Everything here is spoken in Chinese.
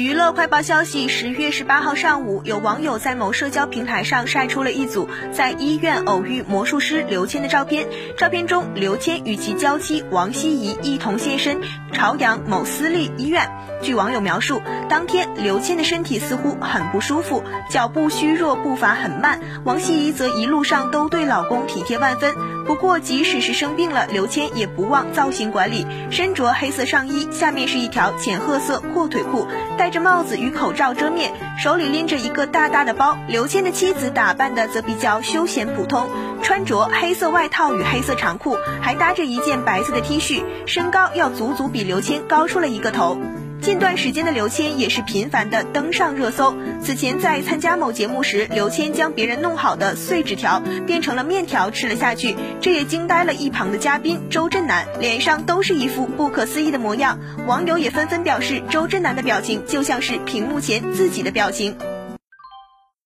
娱乐快报消息：十月十八号上午，有网友在某社交平台上晒出了一组在医院偶遇魔术师刘谦的照片。照片中，刘谦与其娇妻王希怡一同现身朝阳某私立医院。据网友描述，当天刘谦的身体似乎很不舒服，脚步虚弱，步伐很慢。王希怡则一路上都对老公体贴万分。不过，即使是生病了，刘谦也不忘造型管理，身着黑色上衣，下面是一条浅褐色阔腿裤。戴着帽子与口罩遮面，手里拎着一个大大的包。刘谦的妻子打扮的则比较休闲普通，穿着黑色外套与黑色长裤，还搭着一件白色的 T 恤，身高要足足比刘谦高出了一个头。近段时间的刘谦也是频繁的登上热搜。此前在参加某节目时，刘谦将别人弄好的碎纸条变成了面条吃了下去，这也惊呆了一旁的嘉宾周震南，脸上都是一副不可思议的模样。网友也纷纷表示，周震南的表情就像是屏幕前自己的表情。